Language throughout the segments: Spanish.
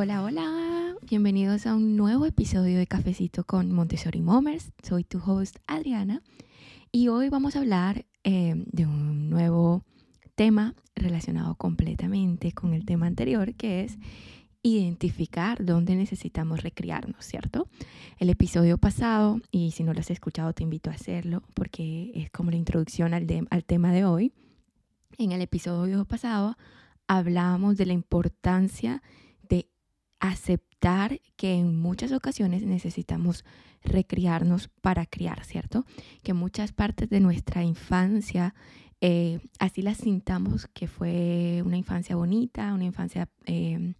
Hola, hola, bienvenidos a un nuevo episodio de Cafecito con Montessori Momers. Soy tu host Adriana y hoy vamos a hablar eh, de un nuevo tema relacionado completamente con el tema anterior que es identificar dónde necesitamos recrearnos, ¿cierto? El episodio pasado, y si no lo has escuchado te invito a hacerlo porque es como la introducción al, al tema de hoy. En el episodio pasado hablábamos de la importancia de aceptar que en muchas ocasiones necesitamos recriarnos para criar, ¿cierto? Que muchas partes de nuestra infancia, eh, así las sintamos que fue una infancia bonita, una infancia em,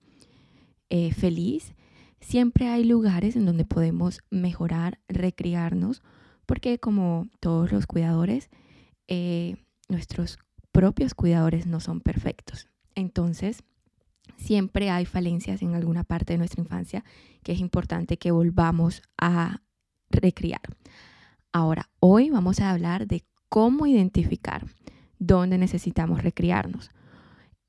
eh, feliz, siempre hay lugares en donde podemos mejorar, recriarnos, porque como todos los cuidadores, eh, nuestros propios cuidadores no son perfectos. Entonces, siempre hay falencias en alguna parte de nuestra infancia que es importante que volvamos a recriar. Ahora, hoy vamos a hablar de cómo identificar dónde necesitamos recriarnos.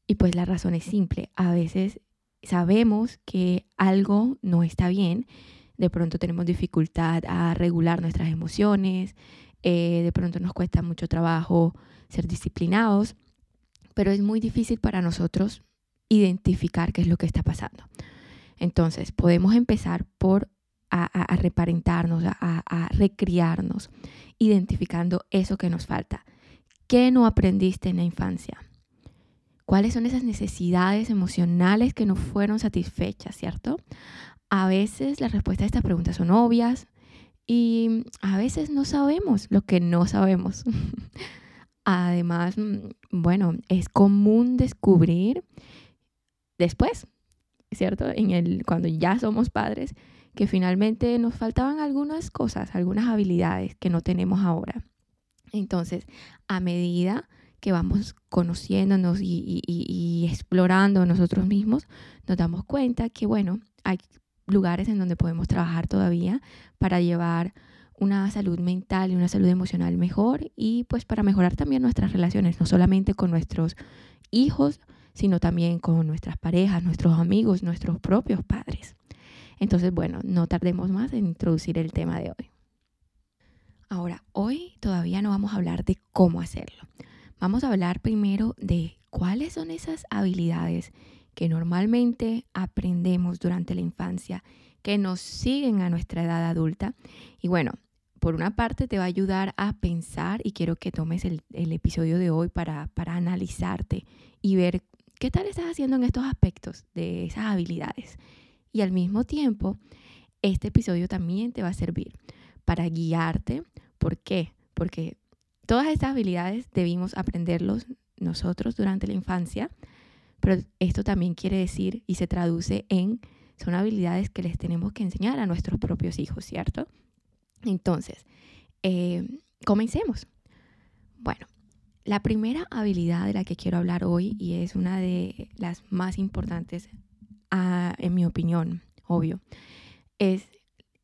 Y pues la razón es simple. A veces sabemos que algo no está bien, de pronto tenemos dificultad a regular nuestras emociones, eh, de pronto nos cuesta mucho trabajo ser disciplinados, pero es muy difícil para nosotros identificar qué es lo que está pasando. Entonces, podemos empezar por a, reparentarnos, a, a recriarnos, identificando eso que nos falta. ¿Qué no aprendiste en la infancia? ¿Cuáles son esas necesidades emocionales que no fueron satisfechas, cierto? A veces las respuestas a estas preguntas son obvias y a veces no sabemos lo que no sabemos. Además, bueno, es común descubrir después, ¿cierto? En el, cuando ya somos padres, que finalmente nos faltaban algunas cosas, algunas habilidades que no tenemos ahora. Entonces, a medida que vamos conociéndonos y, explorando nosotros mismos, nos damos cuenta que, bueno, hay lugares en donde podemos trabajar todavía para llevar una salud mental y una salud emocional mejor y pues para mejorar también nuestras relaciones, no solamente con nuestros hijos, sino también con nuestras parejas, nuestros amigos, nuestros propios padres. Entonces, bueno, no tardemos más en introducir el tema de hoy. Ahora, hoy todavía no vamos a hablar de cómo hacerlo. Vamos a hablar primero de cuáles son esas habilidades que normalmente aprendemos durante la infancia, que nos siguen a nuestra edad adulta. Y bueno, por una parte te va a ayudar a pensar y quiero que tomes el, episodio de hoy para, para analizarte y ver qué tal estás haciendo en estos aspectos de esas habilidades. Y al mismo tiempo, este episodio también te va a servir para guiarte. ¿Por qué? Porque Todas estas habilidades debimos aprenderlos nosotros durante la infancia, pero esto también quiere decir y se traduce en, son habilidades que les tenemos que enseñar a nuestros propios hijos, ¿cierto? Entonces, eh, comencemos. Bueno, la primera habilidad de la que quiero hablar hoy, y es una de las más importantes, ah, en mi opinión, obvio, es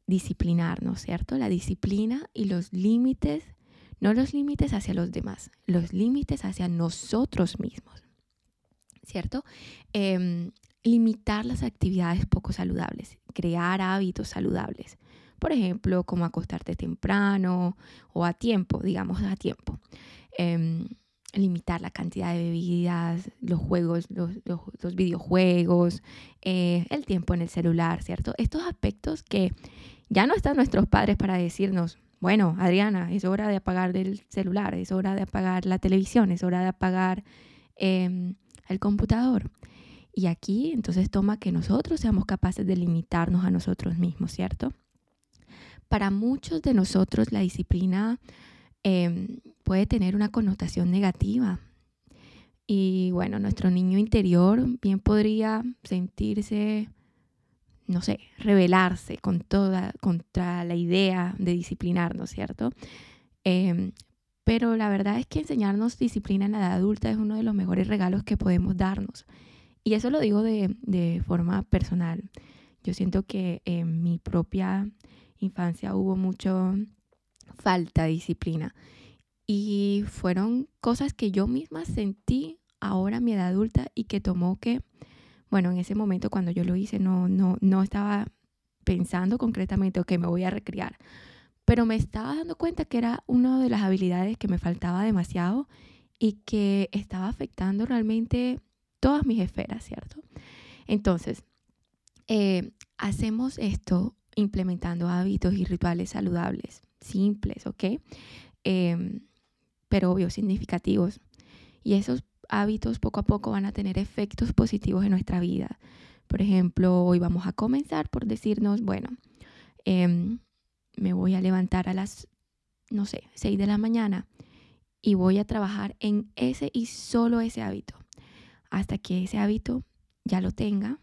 disciplinarnos, ¿cierto? La disciplina y los límites no los límites hacia los demás, los límites hacia nosotros mismos, ¿cierto? Em, limitar las actividades poco saludables, crear hábitos saludables. Por ejemplo, como acostarte temprano o a tiempo, digamos a tiempo. Em, limitar la cantidad de bebidas, los juegos, los, videojuegos, eh, el tiempo en el celular, ¿cierto? Estos aspectos que ya no están nuestros padres para decirnos, bueno, Adriana, es hora de apagar el celular, es hora de apagar la televisión, es hora de apagar em, el computador. Y aquí entonces toma que nosotros seamos capaces de limitarnos a nosotros mismos, ¿cierto? Para muchos de nosotros la disciplina em, puede tener una connotación negativa. Y bueno, nuestro niño interior bien podría sentirse no sé, rebelarse con toda, contra la idea de disciplinarnos, ¿cierto? Em, pero la verdad es que enseñarnos disciplina en la edad adulta es uno de los mejores regalos que podemos darnos. Y eso lo digo de, de forma personal. Yo siento que en mi propia infancia hubo mucho falta disciplina. Y fueron cosas que yo misma sentí ahora a mi edad adulta y que tomó que bueno, en ese momento cuando yo lo hice no, no, no estaba pensando concretamente, que me voy a recrear, pero me estaba dando cuenta que era una de las habilidades que me faltaba demasiado y que estaba afectando realmente todas mis esferas, ¿cierto? Entonces, eh, hacemos esto implementando hábitos y rituales saludables, simples, ¿ok? Em, pero obvio, significativos. Y esos hábitos poco a poco van a tener efectos positivos en nuestra vida. Por ejemplo, hoy vamos a comenzar por decirnos, bueno, em, me voy a levantar a las, no sé, 6 de la mañana y voy a trabajar en ese y solo ese hábito hasta que ese hábito ya lo tenga.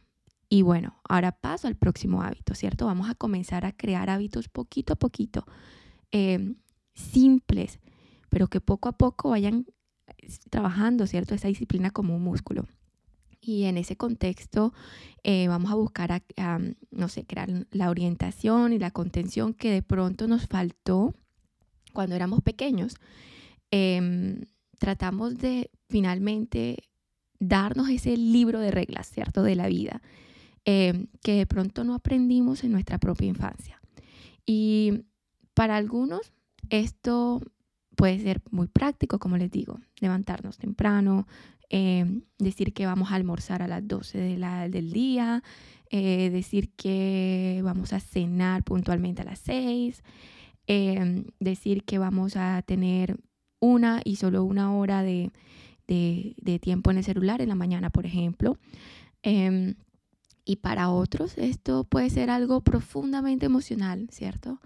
Y bueno, ahora paso al próximo hábito, ¿cierto? Vamos a comenzar a crear hábitos poquito a poquito, em, simples, pero que poco a poco vayan trabajando, ¿cierto? Esa disciplina como un músculo. Y en ese contexto eh, vamos a buscar, no sé, crear la orientación y la contención que de pronto nos faltó cuando éramos pequeños. Em, tratamos de finalmente darnos ese libro de reglas, ¿cierto? De la vida, em, que de pronto no aprendimos en nuestra propia infancia. Y para algunos esto puede ser muy práctico, como les digo, levantarnos temprano, Em, decir que vamos a almorzar a las 12 de la, del día, eh, decir que vamos a cenar puntualmente a las 6, em, decir que vamos a tener una y solo una hora de, de, tiempo en el celular en la mañana, por ejemplo. Em, y para otros esto puede ser algo profundamente emocional, ¿cierto?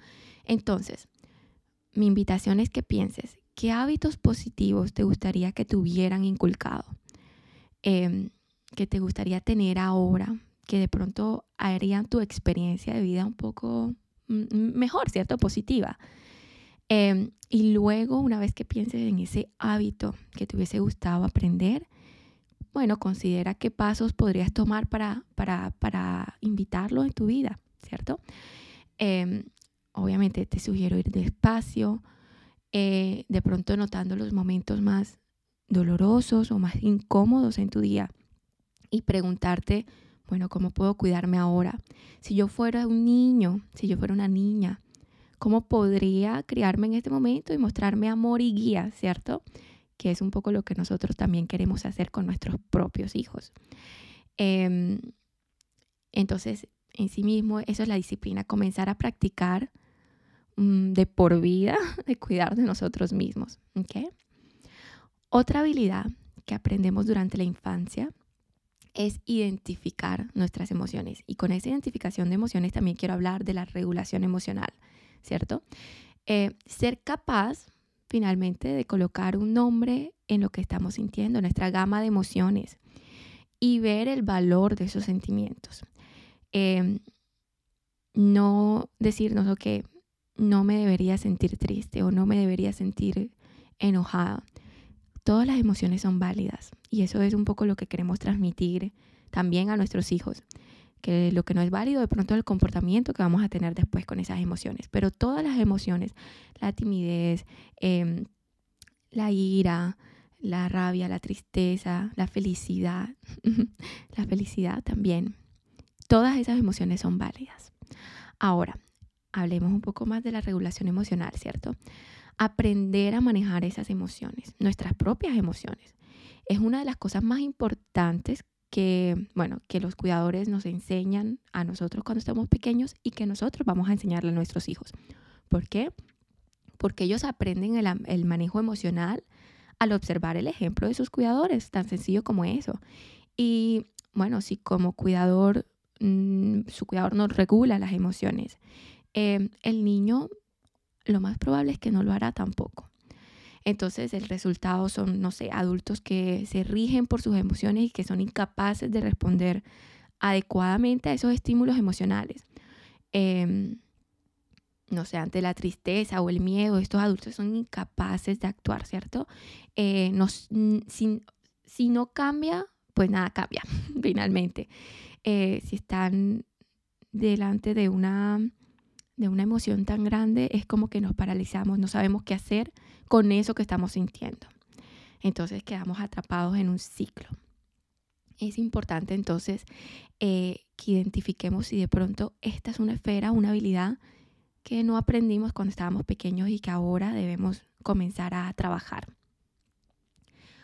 Entonces, mi invitación es que pienses, ¿qué hábitos positivos te gustaría que te hubieran inculcado? Em, que te gustaría tener ahora, que de pronto harían tu experiencia de vida un poco mejor, ¿cierto? Positiva. Em, y luego, una vez que pienses en ese hábito que te hubiese gustado aprender, bueno, considera qué pasos podrías tomar para, para, para invitarlo en tu vida, ¿cierto? Em, obviamente te sugiero ir despacio, eh, de pronto notando los momentos más dolorosos o más incómodos en tu día y preguntarte, bueno, ¿cómo puedo cuidarme ahora? Si yo fuera un niño, si yo fuera una niña, ¿cómo podría criarme en este momento y mostrarme amor y guía, ¿cierto? Que es un poco lo que nosotros también queremos hacer con nuestros propios hijos. Em, entonces, en sí mismo, eso es la disciplina, comenzar a practicar de por vida, de cuidar de nosotros mismos. ¿okay? Otra habilidad que aprendemos durante la infancia es identificar nuestras emociones. Y con esa identificación de emociones también quiero hablar de la regulación emocional, ¿cierto? Eh, ser capaz finalmente de colocar un nombre en lo que estamos sintiendo, nuestra gama de emociones y ver el valor de esos sentimientos. Eh, no decirnos, ok, no me debería sentir triste o no me debería sentir enojada Todas las emociones son válidas y eso es un poco lo que queremos transmitir también a nuestros hijos, que lo que no es válido de pronto es el comportamiento que vamos a tener después con esas emociones, pero todas las emociones, la timidez, em, la ira, la rabia, la tristeza, la felicidad, la felicidad también, todas esas emociones son válidas. Ahora, hablemos un poco más de la regulación emocional, ¿cierto? aprender a manejar esas emociones, nuestras propias emociones. Es una de las cosas más importantes que, bueno, que los cuidadores nos enseñan a nosotros cuando estamos pequeños y que nosotros vamos a enseñarle a nuestros hijos. ¿Por qué? Porque ellos aprenden el, manejo emocional al observar el ejemplo de sus cuidadores, tan sencillo como eso. Y bueno, si como cuidador, mm, su cuidador no regula las emociones, eh, el niño lo más probable es que no lo hará tampoco. Entonces el resultado son, no sé, adultos que se rigen por sus emociones y que son incapaces de responder adecuadamente a esos estímulos emocionales. Em, no sé, ante la tristeza o el miedo, estos adultos son incapaces de actuar, ¿cierto? Eh, si, si, no cambia, pues nada cambia, finalmente. Eh, si están delante de una de una emoción tan grande es como que nos paralizamos, no sabemos qué hacer con eso que estamos sintiendo. Entonces quedamos atrapados en un ciclo. es importante entonces eh, que identifiquemos si de pronto esta es una esfera, una habilidad que no aprendimos cuando estábamos pequeños y que ahora debemos comenzar a trabajar.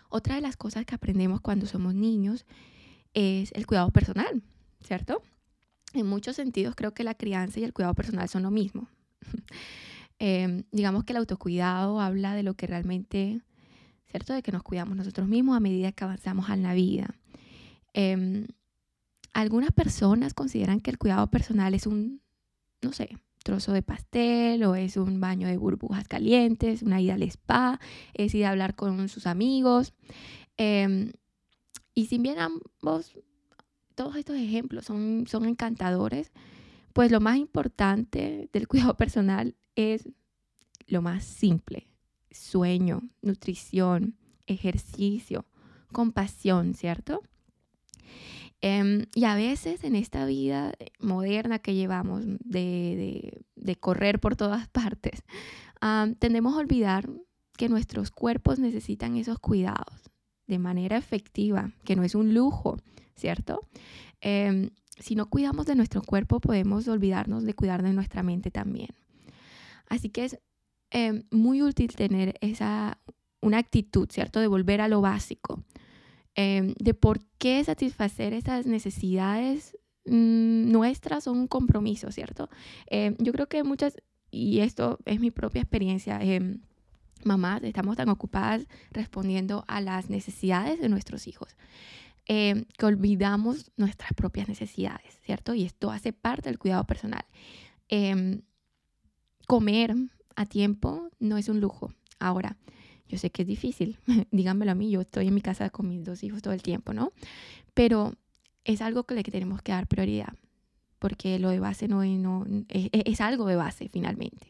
Otra de las cosas que aprendemos cuando somos niños es el cuidado personal, ¿cierto? En muchos sentidos creo que la crianza y el cuidado personal son lo mismo. Em, digamos que el autocuidado habla de lo que realmente, ¿cierto? De que nos cuidamos nosotros mismos a medida que avanzamos en la vida. Em, algunas personas consideran que el cuidado personal es un, no sé, trozo de pastel o es un baño de burbujas calientes, una ida al spa, es ir a hablar con sus amigos. Em, y si bien ambos, todos estos ejemplos son, son encantadores, pues lo más importante del cuidado personal es lo más simple, sueño, nutrición, ejercicio, compasión, ¿cierto? Em, y a veces en esta vida moderna que llevamos de, correr por todas partes, tendemos a olvidar que nuestros cuerpos necesitan esos cuidados de manera efectiva, que no es un lujo, ¿cierto? Em, si no cuidamos de nuestro cuerpo, podemos olvidarnos de cuidar de nuestra mente también. Así que es em, muy útil tener esa, una actitud, ¿cierto? De volver a lo básico, Em, de por qué satisfacer esas necesidades mm, nuestras son un compromiso, ¿cierto? Yo creo que muchas, y esto es mi propia experiencia, mamás estamos tan ocupadas respondiendo a las necesidades de nuestros hijos. Que olvidamos nuestras propias necesidades, ¿cierto? Y esto hace parte del cuidado personal. comer a tiempo no es un lujo. Ahora, yo sé que es difícil, díganmelo a mí, yo estoy en mi casa con mis dos hijos todo el tiempo, ¿no? Pero es algo que le tenemos que dar prioridad, porque lo de base no, no es, es algo de base finalmente.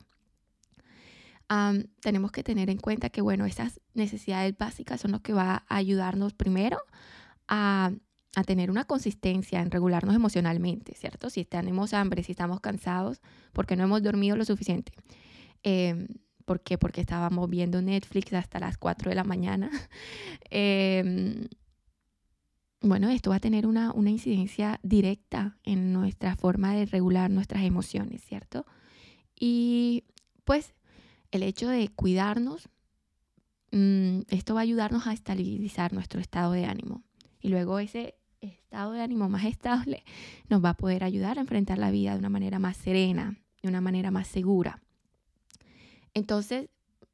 tenemos que tener en cuenta que, bueno, esas necesidades básicas son lo que va a ayudarnos primero a, tener una consistencia en regularnos emocionalmente, ¿cierto? Si tenemos hambre, si estamos cansados, porque no hemos dormido lo suficiente. Eh, ¿Por qué? Porque estábamos viendo Netflix hasta las 4 de la mañana. Em, bueno, esto va a tener una, incidencia directa en nuestra forma de regular nuestras emociones, ¿cierto? Y pues el hecho de cuidarnos, mm, esto va a ayudarnos a estabilizar nuestro estado de ánimo. Y luego ese estado de ánimo más estable nos va a poder ayudar a enfrentar la vida de una manera más serena, de una manera más segura. Entonces,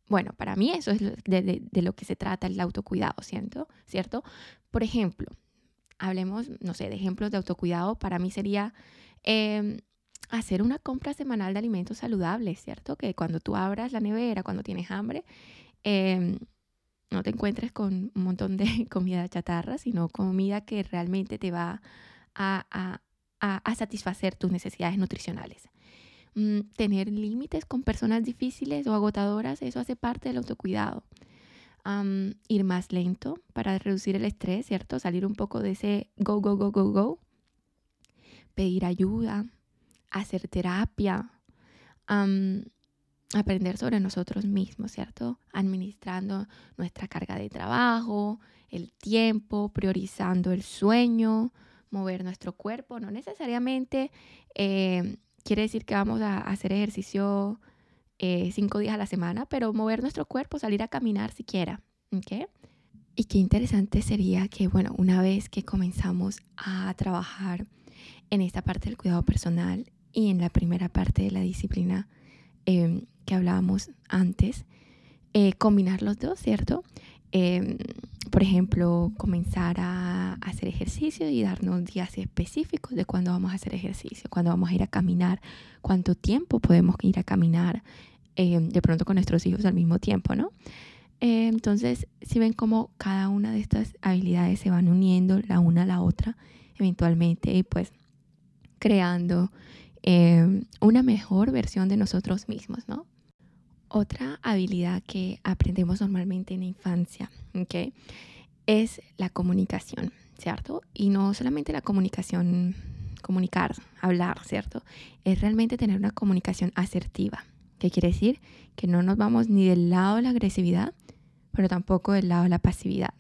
bueno, para mí eso es de, lo que se trata el autocuidado, ¿cierto? ¿cierto? Por ejemplo, hablemos, no sé, de ejemplos de autocuidado. Para mí sería em, hacer una compra semanal de alimentos saludables, ¿cierto? Que cuando tú abras la nevera, cuando tienes hambre, em, no te encuentres con un montón de comida chatarra, sino comida que realmente te va a satisfacer tus necesidades nutricionales. Mm, tener límites con personas difíciles o agotadoras, eso hace parte del autocuidado. ir más lento para reducir el estrés, ¿cierto? Salir un poco de ese go, go, go, go, go. Pedir ayuda, hacer terapia, aprender sobre nosotros mismos, ¿cierto? Administrando nuestra carga de trabajo, el tiempo, priorizando el sueño, mover nuestro cuerpo, no necesariamente eh, quiere decir que vamos a hacer ejercicio eh, cinco días a la semana, pero mover nuestro cuerpo, salir a caminar siquiera. ¿okay? Y qué interesante sería que, bueno, una vez que comenzamos a trabajar en esta parte del cuidado personal y en la primera parte de la disciplina em, que hablábamos antes, eh, combinar los dos, ¿cierto? Em, por ejemplo, comenzar a hacer ejercicio y darnos días específicos de cuándo vamos a hacer ejercicio, cuándo vamos a ir a caminar, cuánto tiempo podemos ir a caminar, em, de pronto con nuestros hijos al mismo tiempo, ¿no? Em, entonces, si ven cómo cada una de estas habilidades se van uniendo la una a la otra, eventualmente, y pues creando una mejor versión de nosotros mismos, ¿no? Otra habilidad que aprendemos normalmente en la infancia ¿okay? es la comunicación, ¿cierto? Y no solamente la comunicación, comunicar, hablar, ¿cierto? Es realmente tener una comunicación asertiva. ¿Qué quiere decir? Que no nos vamos ni del lado de la agresividad, pero tampoco del lado de la pasividad.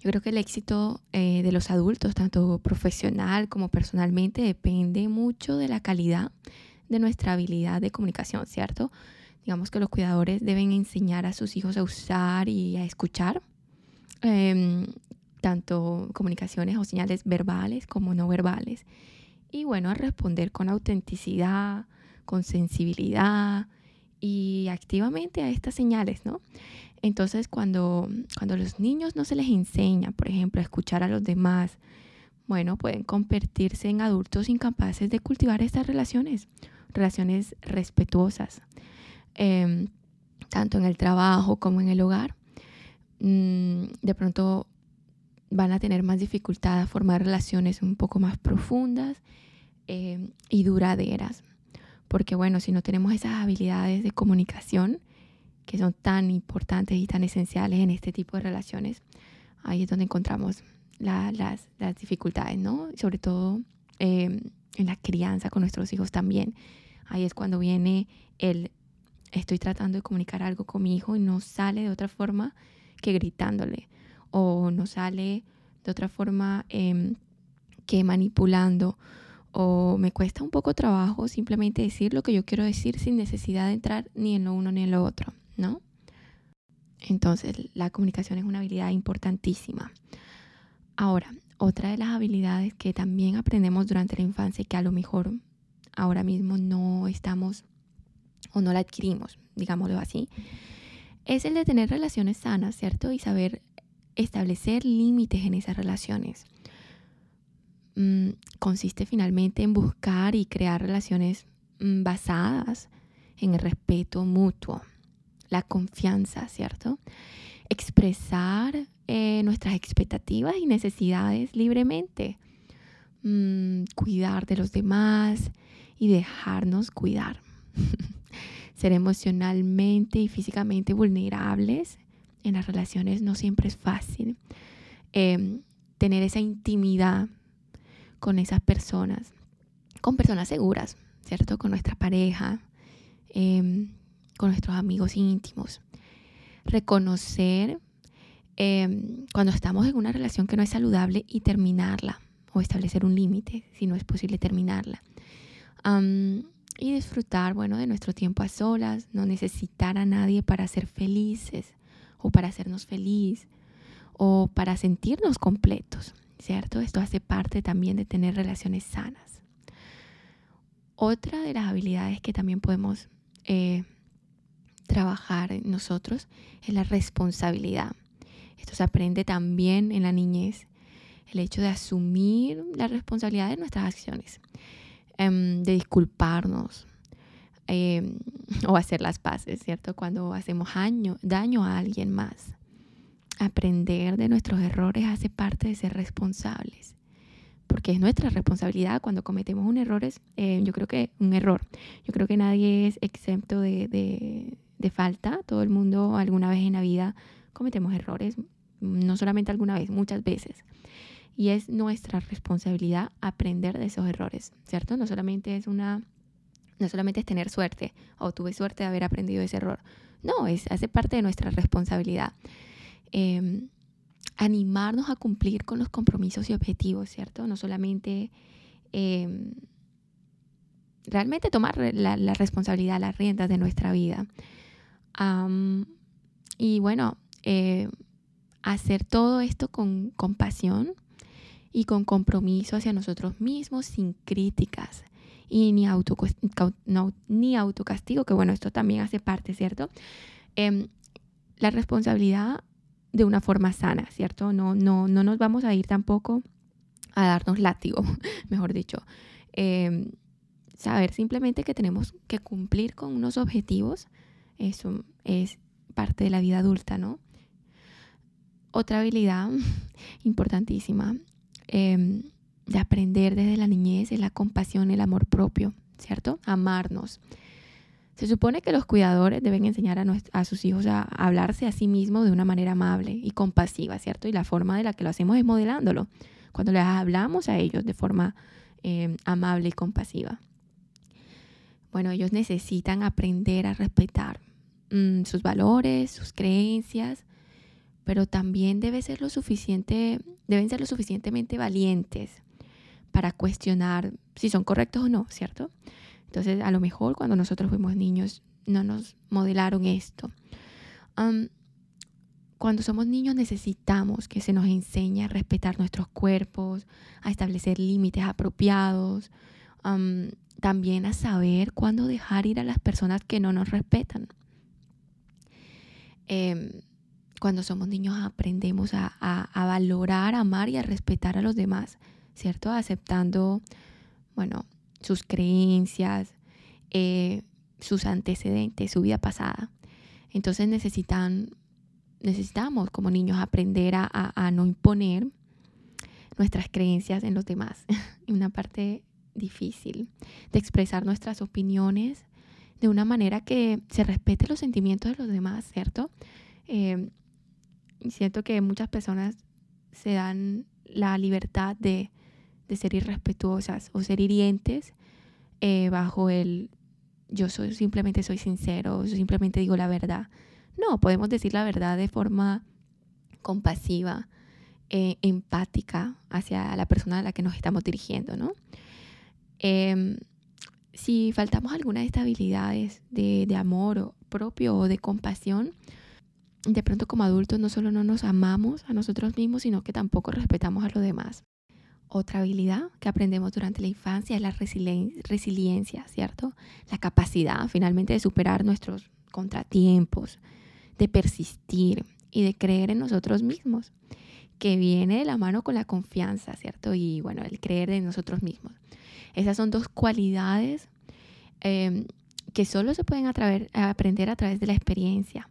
Yo creo que el éxito eh, de los adultos, tanto profesional como personalmente, depende mucho de la calidad de nuestra habilidad de comunicación, ¿cierto? Digamos que los cuidadores deben enseñar a sus hijos a usar y a escuchar em, tanto comunicaciones o señales verbales como no verbales. Y bueno, a responder con autenticidad, con sensibilidad y activamente a estas señales, ¿no? Entonces, cuando, cuando los niños no se les enseña, por ejemplo, a escuchar a los demás, bueno, pueden convertirse en adultos incapaces de cultivar estas relaciones, relaciones respetuosas, em, tanto en el trabajo como en el hogar. Mm, de pronto van a tener más dificultad a formar relaciones un poco más profundas em, y duraderas. Porque bueno, si no tenemos esas habilidades de comunicación, que son tan importantes y tan esenciales en este tipo de relaciones, ahí es donde encontramos las, las, dificultades, ¿no? Sobre todo em, en la crianza con nuestros hijos también. Ahí es cuando viene el, estoy tratando de comunicar algo con mi hijo y no sale de otra forma que gritándole, o no sale de otra forma em, que manipulando, o me cuesta un poco trabajo simplemente decir lo que yo quiero decir sin necesidad de entrar ni en lo uno ni en lo otro. ¿no? Entonces, la comunicación es una habilidad importantísima. Ahora, otra de las habilidades que también aprendemos durante la infancia y que a lo mejor ahora mismo no estamos o no la adquirimos, digámoslo así, es el de tener relaciones sanas, ¿cierto? Y saber establecer límites en esas relaciones. Mm, consiste finalmente en buscar y crear relaciones mm, basadas en el respeto mutuo, la confianza, ¿cierto? Expresar eh, nuestras expectativas y necesidades libremente. Mm, cuidar de los demás y dejarnos cuidar. Ser emocionalmente y físicamente vulnerables en las relaciones no siempre es fácil. Em, tener esa intimidad con esas personas, con personas seguras, ¿cierto? Con nuestra pareja, em, con nuestros amigos íntimos. Reconocer em, cuando estamos en una relación que no es saludable y terminarla o establecer un límite si no es posible terminarla. y disfrutar, bueno, de nuestro tiempo a solas, no necesitar a nadie para ser felices o para hacernos feliz o para sentirnos completos, ¿cierto? Esto hace parte también de tener relaciones sanas. Otra de las habilidades que también podemos eh, trabajar en nosotros es la responsabilidad. Esto se aprende también en la niñez, el hecho de asumir la responsabilidad de nuestras acciones, em, de disculparnos em, o hacer las paces, ¿cierto? Cuando hacemos daño a alguien más. Aprender de nuestros errores hace parte de ser responsables porque es nuestra responsabilidad cuando cometemos un error, eh, yo creo que un error, yo creo que nadie es exento de falta. Todo el mundo alguna vez en la vida cometemos errores, no solamente alguna vez, muchas veces. Y es nuestra responsabilidad aprender de esos errores, ¿cierto? No solamente es una no solamente es tener suerte o tuve suerte de haber aprendido ese error. No, es hace parte de nuestra responsabilidad. Em, animarnos a cumplir con los compromisos y objetivos, ¿cierto? No solamente em, realmente tomar la, la, responsabilidad, las riendas de nuestra vida y bueno, eh, hacer todo esto con compasión y con compromiso hacia nosotros mismos, sin críticas y ni, auto, ni autocastigo, que bueno, esto también hace parte, ¿cierto? Em, la responsabilidad de una forma sana, ¿cierto? No, no, no nos vamos a ir tampoco a darnos látigo, mejor dicho. Em, saber simplemente que tenemos que cumplir con unos objetivos eso es parte de la vida adulta, ¿no? Otra habilidad importantísima em, de aprender desde la niñez es la compasión, el amor propio, ¿cierto? Amarnos. Se supone que los cuidadores deben enseñar a, a, sus hijos a hablarse a sí mismos de una manera amable y compasiva, ¿cierto? Y la forma de la que lo hacemos es modelándolo. Cuando les hablamos a ellos de forma em, amable y compasiva. Bueno, ellos necesitan aprender a respetar Mm, sus valores, sus creencias, pero también debe ser lo suficiente, deben ser lo suficientemente valientes para cuestionar si son correctos o no, ¿cierto? Entonces, a lo mejor cuando nosotros fuimos niños no nos modelaron esto. cuando somos niños necesitamos que se nos enseñe a respetar nuestros cuerpos, a establecer límites apropiados, también a saber cuándo dejar ir a las personas que no nos respetan. Em, cuando somos niños aprendemos a, a, valorar, amar y a respetar a los demás, ¿cierto? Aceptando, bueno, sus creencias, eh, sus antecedentes, su vida pasada. Entonces necesitan, necesitamos como niños aprender a, a no imponer nuestras creencias en los demás. Una parte difícil de expresar nuestras opiniones de una manera que se respete los sentimientos de los demás, ¿cierto? Eh, siento que muchas personas se dan la libertad de, ser irrespetuosas o ser hirientes eh, bajo el yo soy, simplemente soy sincero, yo simplemente digo la verdad. No, podemos decir la verdad de forma compasiva, eh, empática hacia la persona a la que nos estamos dirigiendo, ¿no? Em, si faltamos alguna de estas habilidades de, de amor propio o de compasión, de pronto como adultos no solo no nos amamos a nosotros mismos, sino que tampoco respetamos a los demás. Otra habilidad que aprendemos durante la infancia es la resiliencia, ¿cierto? La capacidad finalmente de superar nuestros contratiempos, de persistir y de creer en nosotros mismos, que viene de la mano con la confianza, ¿cierto? Y bueno, el creer en nosotros mismos. Esas son dos cualidades em, que solo se pueden aprender a través de la experiencia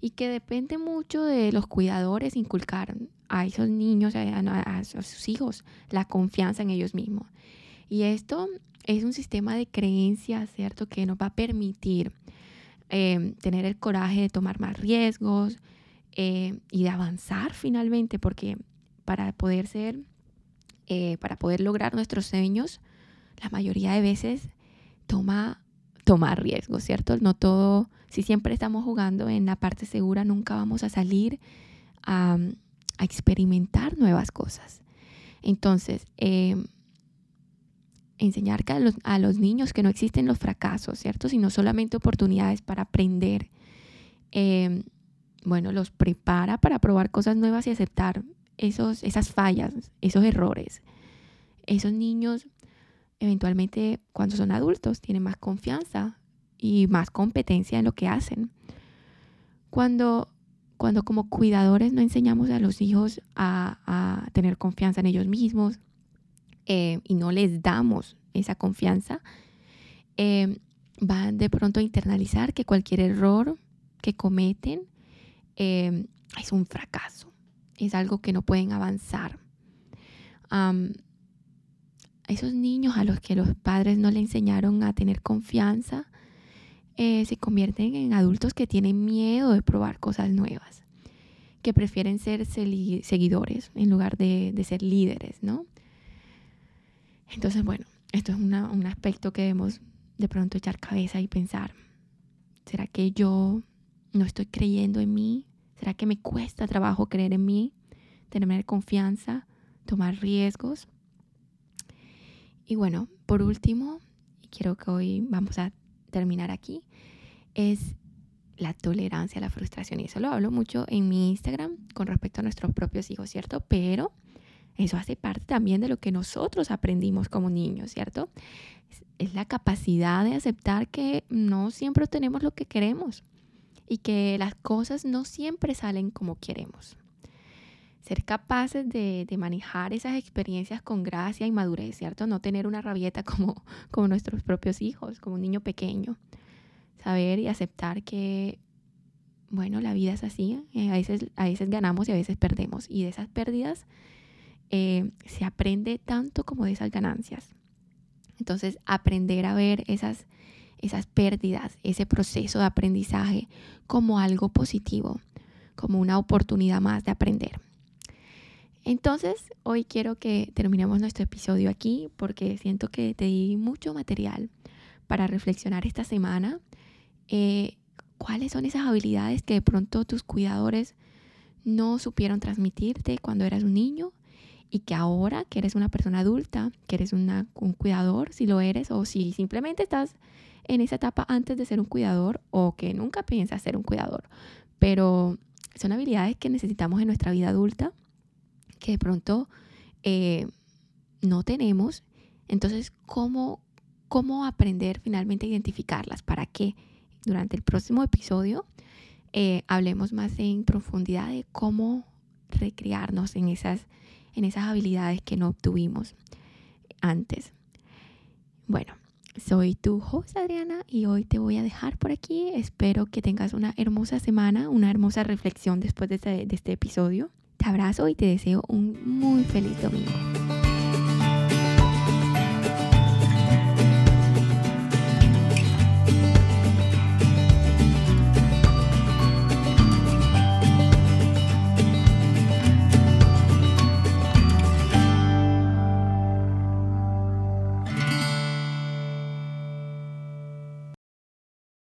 y que depende mucho de los cuidadores inculcar a esos niños, a, sus hijos, la confianza en ellos mismos. Y esto es un sistema de creencias, ¿cierto?, que nos va a permitir em, tener el coraje de tomar más riesgos em, y de avanzar finalmente, porque para poder ser, eh, para poder lograr nuestros sueños, la mayoría de veces toma tomar riesgos, ¿cierto? No todo, si siempre estamos jugando en la parte segura, nunca vamos a salir a, experimentar nuevas cosas. Entonces, em, enseñar a los, a los, niños que no existen los fracasos, ¿cierto? Sino solamente oportunidades para aprender. Em, bueno, los prepara para probar cosas nuevas y aceptar esos, esas fallas, esos errores. Esos niños eventualmente cuando son adultos tienen más confianza y más competencia en lo que hacen. Cuando, cuando como cuidadores no enseñamos a los hijos a, tener confianza en ellos mismos eh, y no les damos esa confianza, eh, van de pronto a internalizar que cualquier error que cometen eh, es un fracaso, es algo que no pueden avanzar esos niños a los que los padres no le enseñaron a tener confianza, eh, se convierten en adultos que tienen miedo de probar cosas nuevas, que prefieren ser seguidores en lugar de, ser líderes, ¿no? Entonces, bueno, esto es un aspecto que debemos de pronto echar cabeza y pensar, ¿será que yo no estoy creyendo en mí? ¿Será que me cuesta trabajo creer en mí? Tener confianza, tomar riesgos. Y bueno, por último, y quiero que hoy vamos a terminar aquí, es la tolerancia a la frustración. Y eso lo hablo mucho en mi Instagram con respecto a nuestros propios hijos, ¿cierto? Pero eso hace parte también de lo que nosotros aprendimos como niños, ¿cierto? Es la capacidad de aceptar que no siempre tenemos lo que queremos y que las cosas no siempre salen como queremos ser capaces de, manejar esas experiencias con gracia y madurez, ¿cierto? No tener una rabieta como, nuestros propios hijos, como un niño pequeño. Saber y aceptar que, bueno, la vida es así. Eh, a, veces, a veces ganamos y a veces perdemos. Y de esas pérdidas eh, se aprende tanto como de esas ganancias. Entonces, aprender a ver esas, esas pérdidas, ese proceso de aprendizaje como algo positivo, como una oportunidad más de aprender. Entonces, hoy quiero que terminemos nuestro episodio aquí porque siento que te di mucho material para reflexionar esta semana. Eh, ¿Cuáles son esas habilidades que de pronto tus cuidadores no supieron transmitirte cuando eras un niño y que ahora que eres una persona adulta, que eres un cuidador, si lo eres, o si simplemente estás en esa etapa antes de ser un cuidador o que nunca piensas ser un cuidador. Pero son habilidades que necesitamos en nuestra vida adulta que de pronto eh, no tenemos. Entonces, ¿cómo, ¿cómo aprender finalmente a identificarlas? Para que durante el próximo episodio eh, hablemos más en profundidad de cómo recrearnos en esas, en esas habilidades que no obtuvimos antes. Bueno, soy tu host Adriana y hoy te voy a dejar por aquí. Espero que tengas una hermosa semana, una hermosa reflexión después de este, de este episodio. Te abrazo y te deseo un muy feliz domingo.